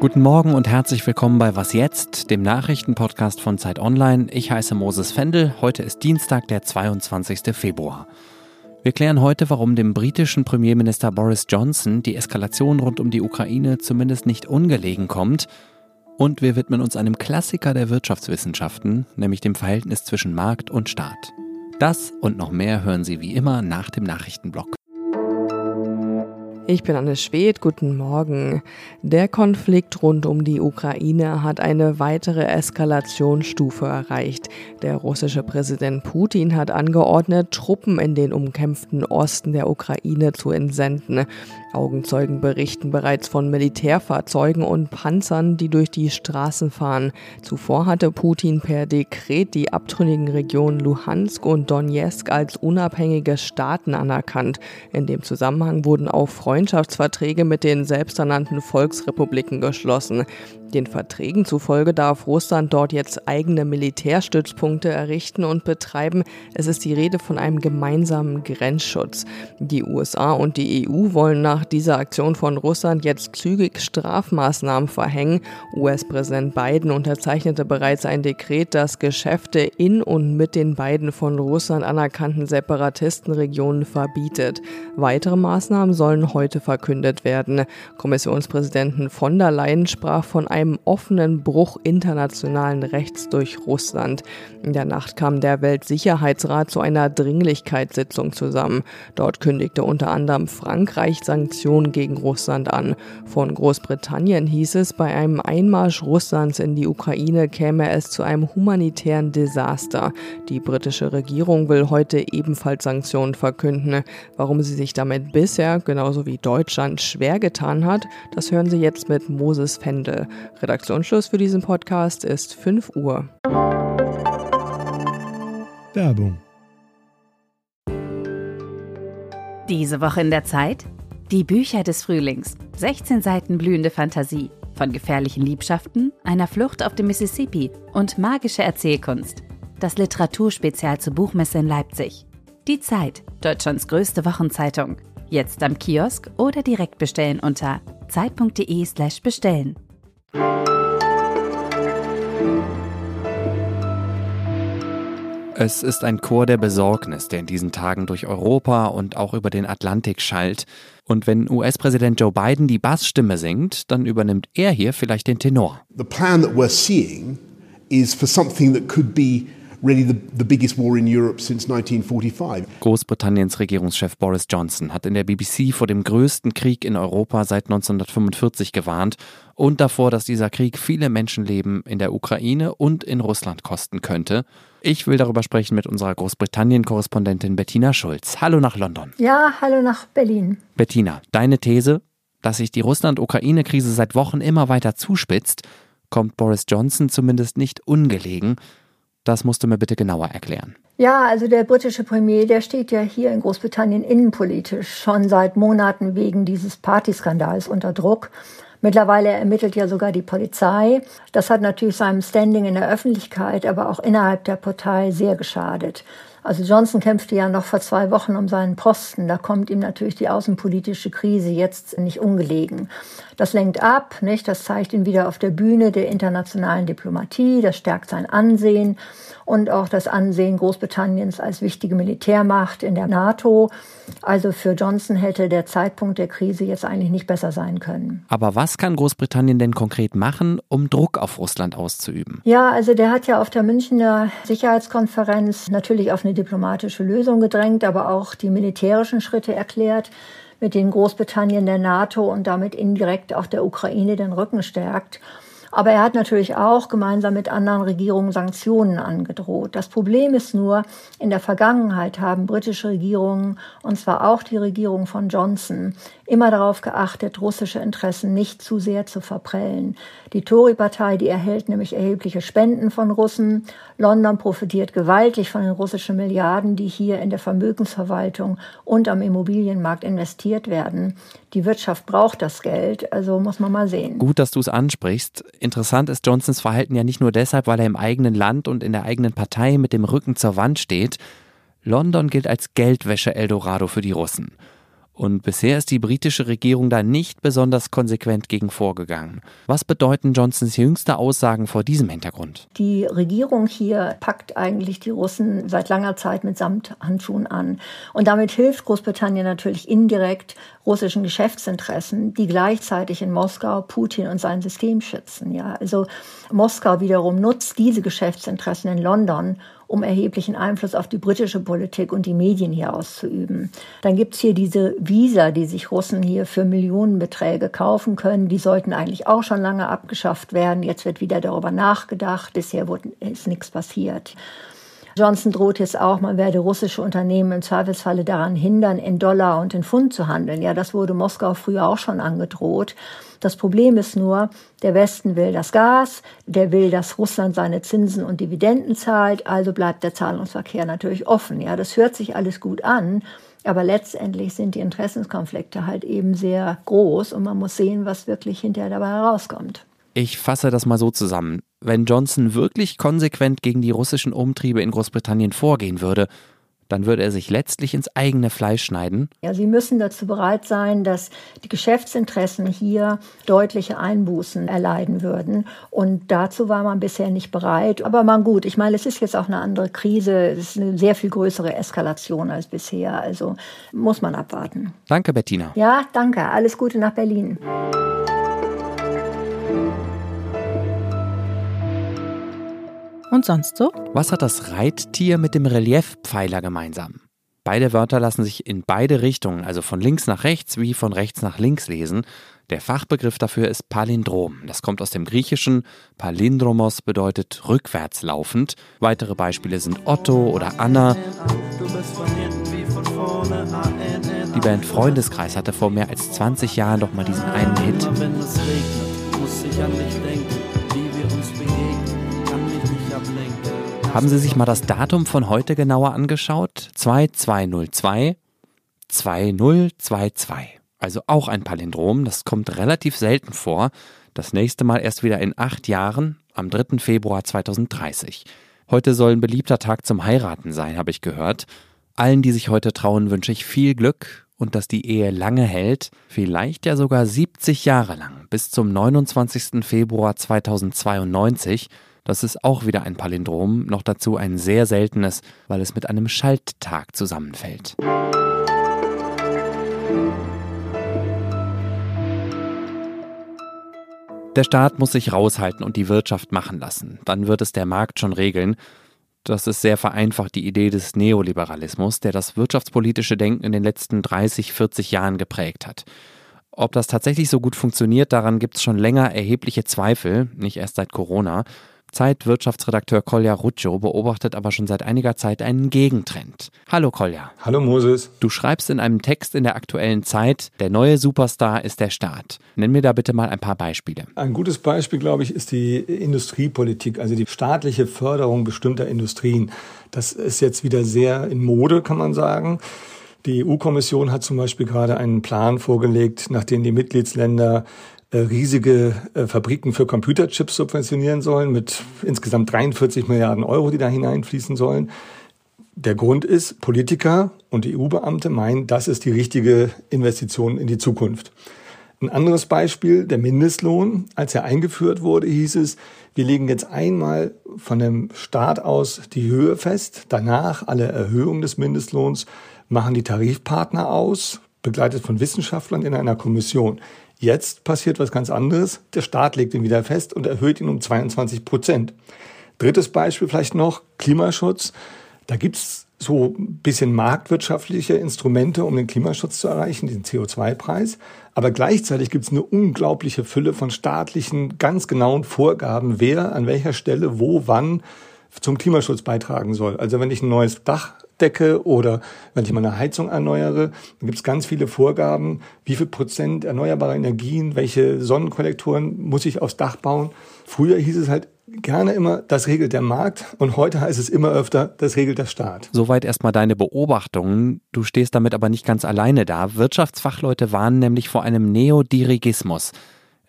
Guten Morgen und herzlich willkommen bei Was jetzt, dem Nachrichtenpodcast von Zeit Online. Ich heiße Moses Fendel. Heute ist Dienstag, der 22. Februar. Wir klären heute, warum dem britischen Premierminister Boris Johnson die Eskalation rund um die Ukraine zumindest nicht ungelegen kommt. Und wir widmen uns einem Klassiker der Wirtschaftswissenschaften, nämlich dem Verhältnis zwischen Markt und Staat. Das und noch mehr hören Sie wie immer nach dem Nachrichtenblock. Ich bin Anne Schwedt, guten Morgen. Der Konflikt rund um die Ukraine hat eine weitere Eskalationsstufe erreicht. Der russische Präsident Putin hat angeordnet, Truppen in den umkämpften Osten der Ukraine zu entsenden. Augenzeugen berichten bereits von Militärfahrzeugen und Panzern, die durch die Straßen fahren. Zuvor hatte Putin per Dekret die abtrünnigen Regionen Luhansk und Donetsk als unabhängige Staaten anerkannt. In dem Zusammenhang wurden auch Freunde Freundschaftsverträge mit den selbsternannten Volksrepubliken geschlossen. Den Verträgen zufolge darf Russland dort jetzt eigene Militärstützpunkte errichten und betreiben. Es ist die Rede von einem gemeinsamen Grenzschutz. Die USA und die EU wollen nach dieser Aktion von Russland jetzt zügig Strafmaßnahmen verhängen. US-Präsident Biden unterzeichnete bereits ein Dekret, das Geschäfte in und mit den beiden von Russland anerkannten Separatistenregionen verbietet. Weitere Maßnahmen sollen heute verkündet werden. Kommissionspräsidentin von der Leyen sprach von einem offenen Bruch internationalen Rechts durch Russland. In der Nacht kam der Weltsicherheitsrat zu einer Dringlichkeitssitzung zusammen. Dort kündigte unter anderem Frankreich Sanktionen gegen Russland an. Von Großbritannien hieß es, bei einem Einmarsch Russlands in die Ukraine käme es zu einem humanitären Desaster. Die britische Regierung will heute ebenfalls Sanktionen verkünden. Warum sie sich damit bisher, genauso wie Deutschland, schwer getan hat, das hören Sie jetzt mit Moses Fendel. Redaktionsschluss für diesen Podcast ist 5 Uhr. Werbung. Diese Woche in der Zeit? Die Bücher des Frühlings. 16 Seiten blühende Fantasie. Von gefährlichen Liebschaften, einer Flucht auf dem Mississippi und magische Erzählkunst. Das Literaturspezial zur Buchmesse in Leipzig. Die Zeit, Deutschlands größte Wochenzeitung. Jetzt am Kiosk oder direkt bestellen unter zeit.de/slash bestellen. Es ist ein Chor der Besorgnis, der in diesen Tagen durch Europa und auch über den Atlantik schallt. Und wenn US-Präsident Joe Biden die Bassstimme singt, dann übernimmt er hier vielleicht den Tenor. The plan that we're seeing is for something that could be really the, the biggest war in Europe since 1945. Großbritanniens Regierungschef Boris Johnson hat in der BBC vor dem größten Krieg in Europa seit 1945 gewarnt und davor, dass dieser Krieg viele Menschenleben in der Ukraine und in Russland kosten könnte. Ich will darüber sprechen mit unserer Großbritannien-Korrespondentin Bettina Schulz. Hallo nach London. Ja, hallo nach Berlin. Bettina, deine These, dass sich die Russland-Ukraine-Krise seit Wochen immer weiter zuspitzt, kommt Boris Johnson zumindest nicht ungelegen. Das musst du mir bitte genauer erklären. Ja, also der britische Premier, der steht ja hier in Großbritannien innenpolitisch schon seit Monaten wegen dieses Partyskandals unter Druck. Mittlerweile ermittelt ja sogar die Polizei. Das hat natürlich seinem Standing in der Öffentlichkeit, aber auch innerhalb der Partei sehr geschadet. Also Johnson kämpfte ja noch vor zwei Wochen um seinen Posten. Da kommt ihm natürlich die außenpolitische Krise jetzt nicht ungelegen. Das lenkt ab, nicht? Das zeigt ihn wieder auf der Bühne der internationalen Diplomatie. Das stärkt sein Ansehen und auch das Ansehen Großbritanniens als wichtige Militärmacht in der NATO. Also für Johnson hätte der Zeitpunkt der Krise jetzt eigentlich nicht besser sein können. Aber was kann Großbritannien denn konkret machen, um Druck auf Russland auszuüben? Ja, also der hat ja auf der Münchner Sicherheitskonferenz natürlich auf eine diplomatische Lösung gedrängt, aber auch die militärischen Schritte erklärt mit denen Großbritannien der NATO und damit indirekt auch der Ukraine den Rücken stärkt. Aber er hat natürlich auch gemeinsam mit anderen Regierungen Sanktionen angedroht. Das Problem ist nur, in der Vergangenheit haben britische Regierungen, und zwar auch die Regierung von Johnson, immer darauf geachtet, russische Interessen nicht zu sehr zu verprellen. Die Tory-Partei, die erhält nämlich erhebliche Spenden von Russen. London profitiert gewaltig von den russischen Milliarden, die hier in der Vermögensverwaltung und am Immobilienmarkt investiert werden. Die Wirtschaft braucht das Geld, also muss man mal sehen. Gut, dass du es ansprichst. Interessant ist Johnsons Verhalten ja nicht nur deshalb, weil er im eigenen Land und in der eigenen Partei mit dem Rücken zur Wand steht. London gilt als Geldwäsche-Eldorado für die Russen. Und bisher ist die britische Regierung da nicht besonders konsequent gegen vorgegangen. Was bedeuten Johnsons jüngste Aussagen vor diesem Hintergrund? Die Regierung hier packt eigentlich die Russen seit langer Zeit mit Samthandschuhen an. Und damit hilft Großbritannien natürlich indirekt russischen Geschäftsinteressen, die gleichzeitig in Moskau Putin und sein System schützen. Ja, also Moskau wiederum nutzt diese Geschäftsinteressen in London, um erheblichen Einfluss auf die britische Politik und die Medien hier auszuüben. Dann gibt's hier diese Visa, die sich Russen hier für Millionenbeträge kaufen können. Die sollten eigentlich auch schon lange abgeschafft werden. Jetzt wird wieder darüber nachgedacht. Bisher ist nichts passiert. Johnson droht jetzt auch, man werde russische Unternehmen im Zweifelsfalle daran hindern, in Dollar und in Pfund zu handeln. Ja, das wurde Moskau früher auch schon angedroht. Das Problem ist nur, der Westen will das Gas, der will, dass Russland seine Zinsen und Dividenden zahlt, also bleibt der Zahlungsverkehr natürlich offen. Ja, das hört sich alles gut an. Aber letztendlich sind die Interessenskonflikte halt eben sehr groß und man muss sehen, was wirklich hinterher dabei herauskommt. Ich fasse das mal so zusammen. Wenn Johnson wirklich konsequent gegen die russischen Umtriebe in Großbritannien vorgehen würde, dann würde er sich letztlich ins eigene Fleisch schneiden. Ja, Sie müssen dazu bereit sein, dass die Geschäftsinteressen hier deutliche Einbußen erleiden würden. Und dazu war man bisher nicht bereit. Aber man gut, ich meine, es ist jetzt auch eine andere Krise. Es ist eine sehr viel größere Eskalation als bisher. Also muss man abwarten. Danke, Bettina. Ja, danke. Alles Gute nach Berlin. Und sonst so? Was hat das Reittier mit dem Reliefpfeiler gemeinsam? Beide Wörter lassen sich in beide Richtungen, also von links nach rechts wie von rechts nach links lesen. Der Fachbegriff dafür ist Palindrom. Das kommt aus dem Griechischen. Palindromos bedeutet rückwärts laufend. Weitere Beispiele sind Otto oder Anna. Die Band Freundeskreis hatte vor mehr als 20 Jahren doch mal diesen einen Hit. Wenn es regnet, muss ich an dich Haben Sie sich mal das Datum von heute genauer angeschaut? 2202 2022. Also auch ein Palindrom, das kommt relativ selten vor. Das nächste Mal erst wieder in acht Jahren, am 3. Februar 2030. Heute soll ein beliebter Tag zum Heiraten sein, habe ich gehört. Allen, die sich heute trauen, wünsche ich viel Glück und dass die Ehe lange hält, vielleicht ja sogar 70 Jahre lang, bis zum 29. Februar 2092. Das ist auch wieder ein Palindrom, noch dazu ein sehr seltenes, weil es mit einem Schalttag zusammenfällt. Der Staat muss sich raushalten und die Wirtschaft machen lassen. Dann wird es der Markt schon regeln. Das ist sehr vereinfacht die Idee des Neoliberalismus, der das wirtschaftspolitische Denken in den letzten 30, 40 Jahren geprägt hat. Ob das tatsächlich so gut funktioniert, daran gibt es schon länger erhebliche Zweifel, nicht erst seit Corona. Zeitwirtschaftsredakteur Kolja Ruccio beobachtet aber schon seit einiger Zeit einen Gegentrend. Hallo Kolja. Hallo Moses. Du schreibst in einem Text in der aktuellen Zeit, der neue Superstar ist der Staat. Nenn mir da bitte mal ein paar Beispiele. Ein gutes Beispiel, glaube ich, ist die Industriepolitik, also die staatliche Förderung bestimmter Industrien. Das ist jetzt wieder sehr in Mode, kann man sagen. Die EU-Kommission hat zum Beispiel gerade einen Plan vorgelegt, nach dem die Mitgliedsländer riesige äh, Fabriken für Computerchips subventionieren sollen mit insgesamt 43 Milliarden Euro, die da hineinfließen sollen. Der Grund ist, Politiker und EU-Beamte meinen, das ist die richtige Investition in die Zukunft. Ein anderes Beispiel, der Mindestlohn. Als er eingeführt wurde, hieß es, wir legen jetzt einmal von dem Staat aus die Höhe fest. Danach alle Erhöhungen des Mindestlohns machen die Tarifpartner aus, begleitet von Wissenschaftlern in einer Kommission. Jetzt passiert was ganz anderes. Der Staat legt ihn wieder fest und erhöht ihn um 22 Prozent. Drittes Beispiel vielleicht noch, Klimaschutz. Da gibt's so ein bisschen marktwirtschaftliche Instrumente, um den Klimaschutz zu erreichen, den CO2-Preis. Aber gleichzeitig gibt's eine unglaubliche Fülle von staatlichen, ganz genauen Vorgaben, wer an welcher Stelle, wo, wann zum Klimaschutz beitragen soll. Also wenn ich ein neues Dach decke oder wenn ich meine Heizung erneuere, dann gibt es ganz viele Vorgaben, wie viel Prozent erneuerbare Energien, welche Sonnenkollektoren muss ich aufs Dach bauen. Früher hieß es halt gerne immer, das regelt der Markt und heute heißt es immer öfter, das regelt der Staat. Soweit erstmal deine Beobachtungen. Du stehst damit aber nicht ganz alleine da. Wirtschaftsfachleute warnen nämlich vor einem Neodirigismus.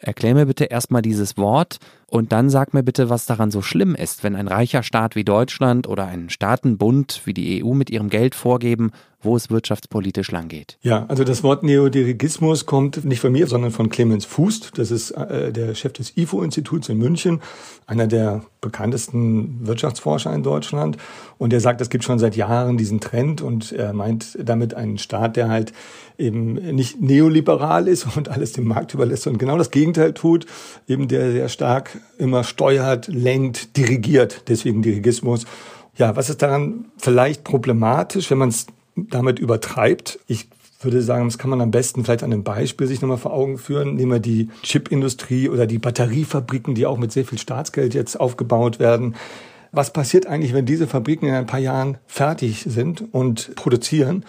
Erklär mir bitte erstmal dieses Wort und dann sag mir bitte, was daran so schlimm ist, wenn ein reicher Staat wie Deutschland oder ein Staatenbund wie die EU mit ihrem Geld vorgeben, wo es wirtschaftspolitisch langgeht. Ja, also das Wort Neodirigismus kommt nicht von mir, sondern von Clemens Fußt. Das ist äh, der Chef des IFO-Instituts in München, einer der bekanntesten Wirtschaftsforscher in Deutschland. Und er sagt, es gibt schon seit Jahren diesen Trend und er meint damit einen Staat, der halt eben nicht neoliberal ist und alles dem Markt überlässt, sondern genau das Gegenteil tut, eben der sehr stark immer steuert, lenkt, dirigiert, deswegen Dirigismus. Ja, was ist daran vielleicht problematisch, wenn man es damit übertreibt? Ich würde sagen, das kann man am besten vielleicht an einem Beispiel sich nochmal vor Augen führen. Nehmen wir die Chipindustrie oder die Batteriefabriken, die auch mit sehr viel Staatsgeld jetzt aufgebaut werden. Was passiert eigentlich, wenn diese Fabriken in ein paar Jahren fertig sind und produzieren?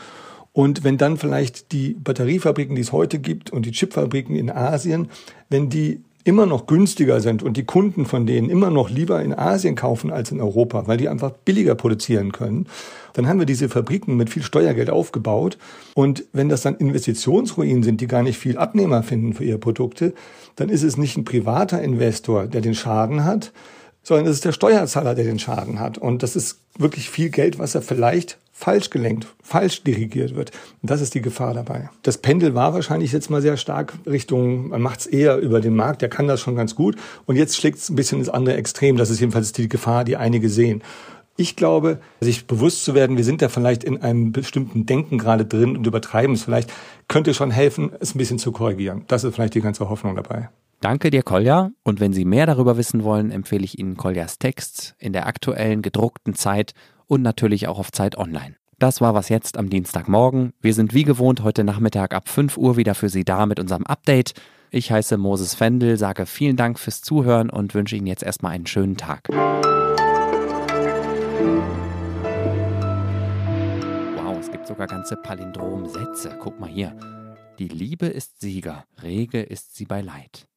Und wenn dann vielleicht die Batteriefabriken, die es heute gibt und die Chipfabriken in Asien, wenn die immer noch günstiger sind und die Kunden von denen immer noch lieber in Asien kaufen als in Europa, weil die einfach billiger produzieren können, dann haben wir diese Fabriken mit viel Steuergeld aufgebaut. Und wenn das dann Investitionsruinen sind, die gar nicht viel Abnehmer finden für ihre Produkte, dann ist es nicht ein privater Investor, der den Schaden hat, sondern es ist der Steuerzahler, der den Schaden hat. Und das ist wirklich viel Geld, was er vielleicht falsch gelenkt, falsch dirigiert wird. Und das ist die Gefahr dabei. Das Pendel war wahrscheinlich jetzt mal sehr stark Richtung, man macht es eher über den Markt, der kann das schon ganz gut. Und jetzt schlägt es ein bisschen ins andere Extrem. Das ist jedenfalls die Gefahr, die einige sehen. Ich glaube, sich bewusst zu werden, wir sind da vielleicht in einem bestimmten Denken gerade drin und übertreiben es vielleicht, könnte schon helfen, es ein bisschen zu korrigieren. Das ist vielleicht die ganze Hoffnung dabei. Danke dir, Kolja. Und wenn Sie mehr darüber wissen wollen, empfehle ich Ihnen Koljas Text in der aktuellen gedruckten Zeit und natürlich auch auf Zeit Online. Das war was jetzt am Dienstagmorgen. Wir sind wie gewohnt heute Nachmittag ab 5 Uhr wieder für Sie da mit unserem Update. Ich heiße Moses Fendel, sage vielen Dank fürs Zuhören und wünsche Ihnen jetzt erstmal einen schönen Tag. Wow, es gibt sogar ganze Palindromsätze. Guck mal hier. Die Liebe ist Sieger, rege ist sie bei Leid.